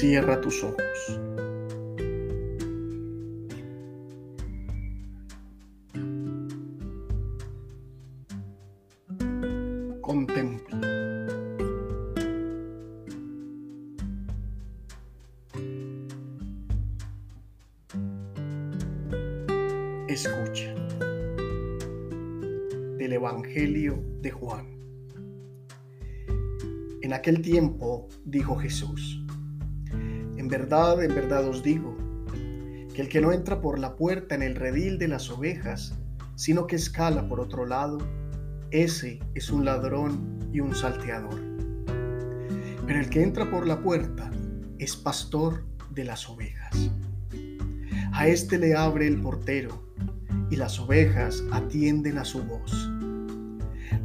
Cierra tus ojos. Contempla. Escucha. Del Evangelio de Juan. En aquel tiempo dijo Jesús, en verdad, en verdad os digo, que el que no entra por la puerta en el redil de las ovejas, sino que escala por otro lado, ese es un ladrón y un salteador. Pero el que entra por la puerta es pastor de las ovejas. A éste le abre el portero y las ovejas atienden a su voz.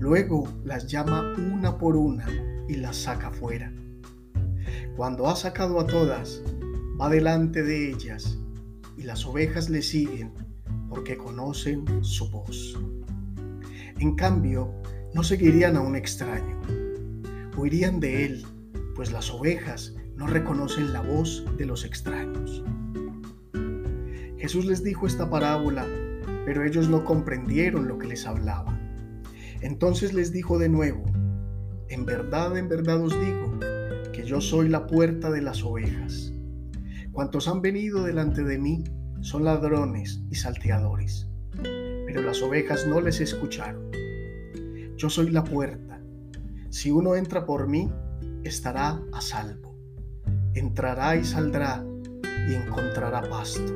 Luego las llama una por una y las saca fuera. Cuando ha sacado a todas, va delante de ellas y las ovejas le siguen porque conocen su voz. En cambio, no seguirían a un extraño, huirían de él, pues las ovejas no reconocen la voz de los extraños. Jesús les dijo esta parábola, pero ellos no comprendieron lo que les hablaba. Entonces les dijo de nuevo, en verdad, en verdad os digo, yo soy la puerta de las ovejas. Cuantos han venido delante de mí son ladrones y salteadores, pero las ovejas no les escucharon. Yo soy la puerta. Si uno entra por mí, estará a salvo. Entrará y saldrá y encontrará pasto.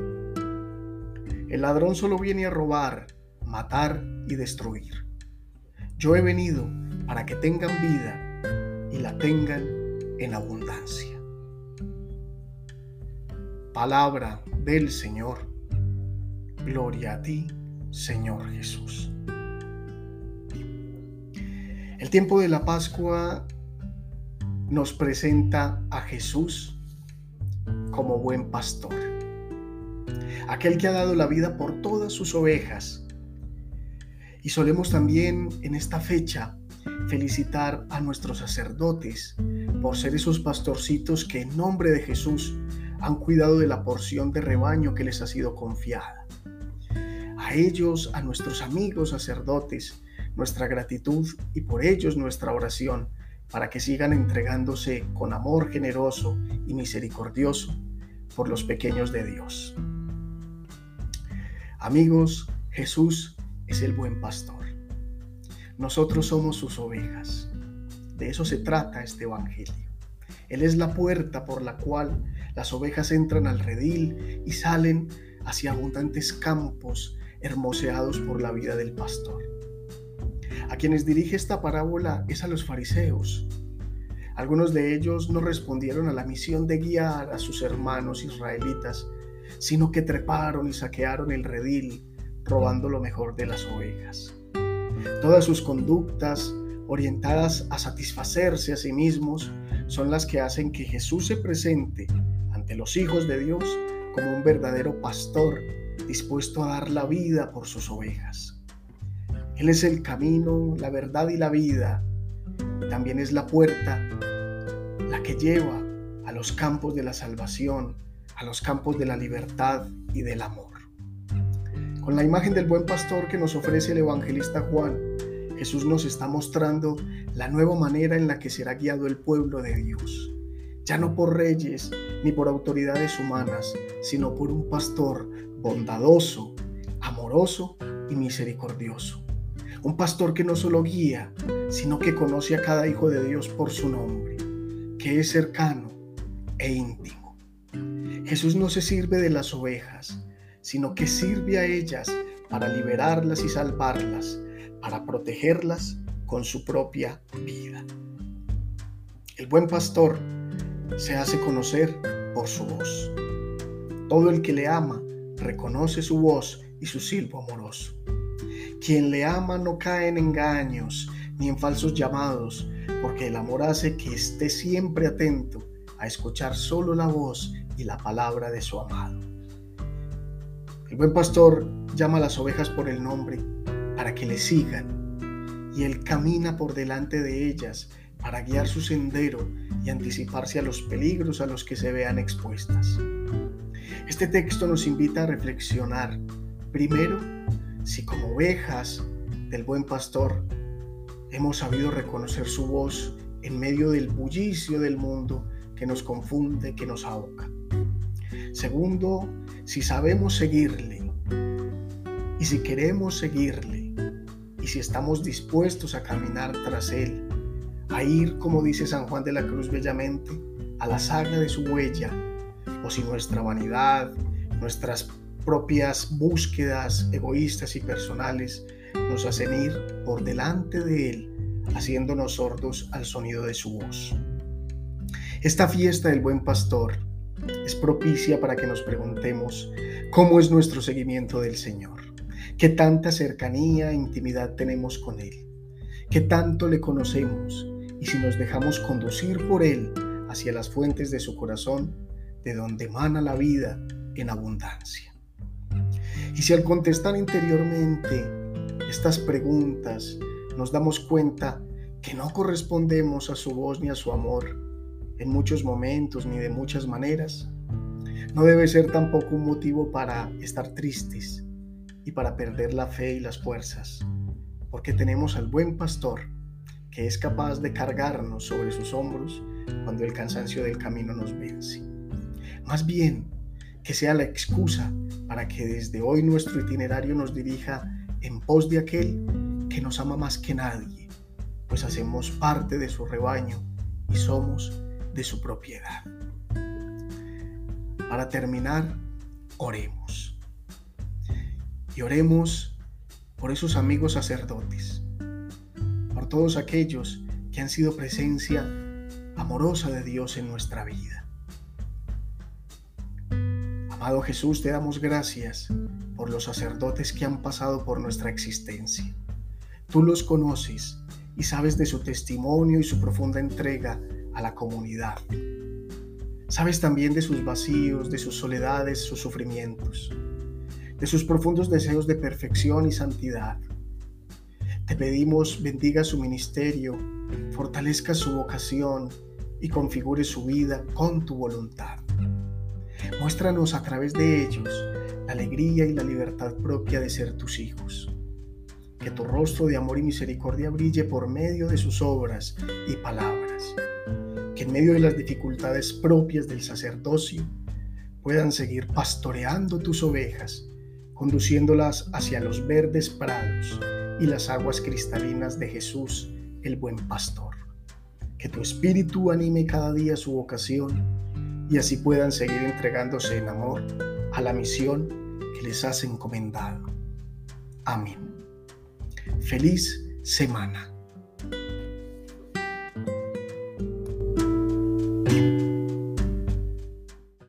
El ladrón solo viene a robar, matar y destruir. Yo he venido para que tengan vida y la tengan en abundancia. Palabra del Señor. Gloria a ti, Señor Jesús. El tiempo de la Pascua nos presenta a Jesús como buen pastor, aquel que ha dado la vida por todas sus ovejas. Y solemos también en esta fecha felicitar a nuestros sacerdotes por ser esos pastorcitos que en nombre de Jesús han cuidado de la porción de rebaño que les ha sido confiada. A ellos, a nuestros amigos sacerdotes, nuestra gratitud y por ellos nuestra oración para que sigan entregándose con amor generoso y misericordioso por los pequeños de Dios. Amigos, Jesús es el buen pastor. Nosotros somos sus ovejas. De eso se trata este Evangelio. Él es la puerta por la cual las ovejas entran al redil y salen hacia abundantes campos hermoseados por la vida del pastor. A quienes dirige esta parábola es a los fariseos. Algunos de ellos no respondieron a la misión de guiar a sus hermanos israelitas, sino que treparon y saquearon el redil, robando lo mejor de las ovejas. Todas sus conductas orientadas a satisfacerse a sí mismos son las que hacen que Jesús se presente ante los hijos de Dios como un verdadero pastor dispuesto a dar la vida por sus ovejas. Él es el camino, la verdad y la vida. También es la puerta, la que lleva a los campos de la salvación, a los campos de la libertad y del amor. Con la imagen del buen pastor que nos ofrece el evangelista Juan, Jesús nos está mostrando la nueva manera en la que será guiado el pueblo de Dios. Ya no por reyes ni por autoridades humanas, sino por un pastor bondadoso, amoroso y misericordioso. Un pastor que no solo guía, sino que conoce a cada hijo de Dios por su nombre, que es cercano e íntimo. Jesús no se sirve de las ovejas, sino que sirve a ellas para liberarlas y salvarlas, para protegerlas con su propia vida. El buen pastor se hace conocer por su voz. Todo el que le ama reconoce su voz y su silbo amoroso. Quien le ama no cae en engaños ni en falsos llamados, porque el amor hace que esté siempre atento a escuchar solo la voz y la palabra de su amado. El buen pastor llama a las ovejas por el nombre para que le sigan y él camina por delante de ellas para guiar su sendero y anticiparse a los peligros a los que se vean expuestas. Este texto nos invita a reflexionar, primero, si como ovejas del buen pastor hemos sabido reconocer su voz en medio del bullicio del mundo que nos confunde, que nos ahoga. Segundo, si sabemos seguirle y si queremos seguirle y si estamos dispuestos a caminar tras él, a ir, como dice San Juan de la Cruz bellamente, a la saga de su huella, o si nuestra vanidad, nuestras propias búsquedas egoístas y personales nos hacen ir por delante de Él, haciéndonos sordos al sonido de su voz. Esta fiesta del buen pastor es propicia para que nos preguntemos cómo es nuestro seguimiento del Señor, qué tanta cercanía e intimidad tenemos con Él, qué tanto le conocemos y si nos dejamos conducir por Él hacia las fuentes de su corazón, de donde emana la vida en abundancia. Y si al contestar interiormente estas preguntas nos damos cuenta que no correspondemos a su voz ni a su amor en muchos momentos ni de muchas maneras, no debe ser tampoco un motivo para estar tristes y para perder la fe y las fuerzas, porque tenemos al buen pastor que es capaz de cargarnos sobre sus hombros cuando el cansancio del camino nos vence. Más bien, que sea la excusa para que desde hoy nuestro itinerario nos dirija en pos de aquel que nos ama más que nadie, pues hacemos parte de su rebaño y somos de su propiedad. Para terminar, oremos. Y oremos por esos amigos sacerdotes, por todos aquellos que han sido presencia amorosa de Dios en nuestra vida. Amado Jesús, te damos gracias por los sacerdotes que han pasado por nuestra existencia. Tú los conoces y sabes de su testimonio y su profunda entrega a la comunidad. Sabes también de sus vacíos, de sus soledades, sus sufrimientos, de sus profundos deseos de perfección y santidad. Te pedimos bendiga su ministerio, fortalezca su vocación y configure su vida con tu voluntad. Muéstranos a través de ellos la alegría y la libertad propia de ser tus hijos. Que tu rostro de amor y misericordia brille por medio de sus obras y palabras. Que en medio de las dificultades propias del sacerdocio puedan seguir pastoreando tus ovejas, conduciéndolas hacia los verdes prados y las aguas cristalinas de Jesús, el buen pastor. Que tu espíritu anime cada día su vocación y así puedan seguir entregándose en amor a la misión que les has encomendado. Amén. Feliz semana.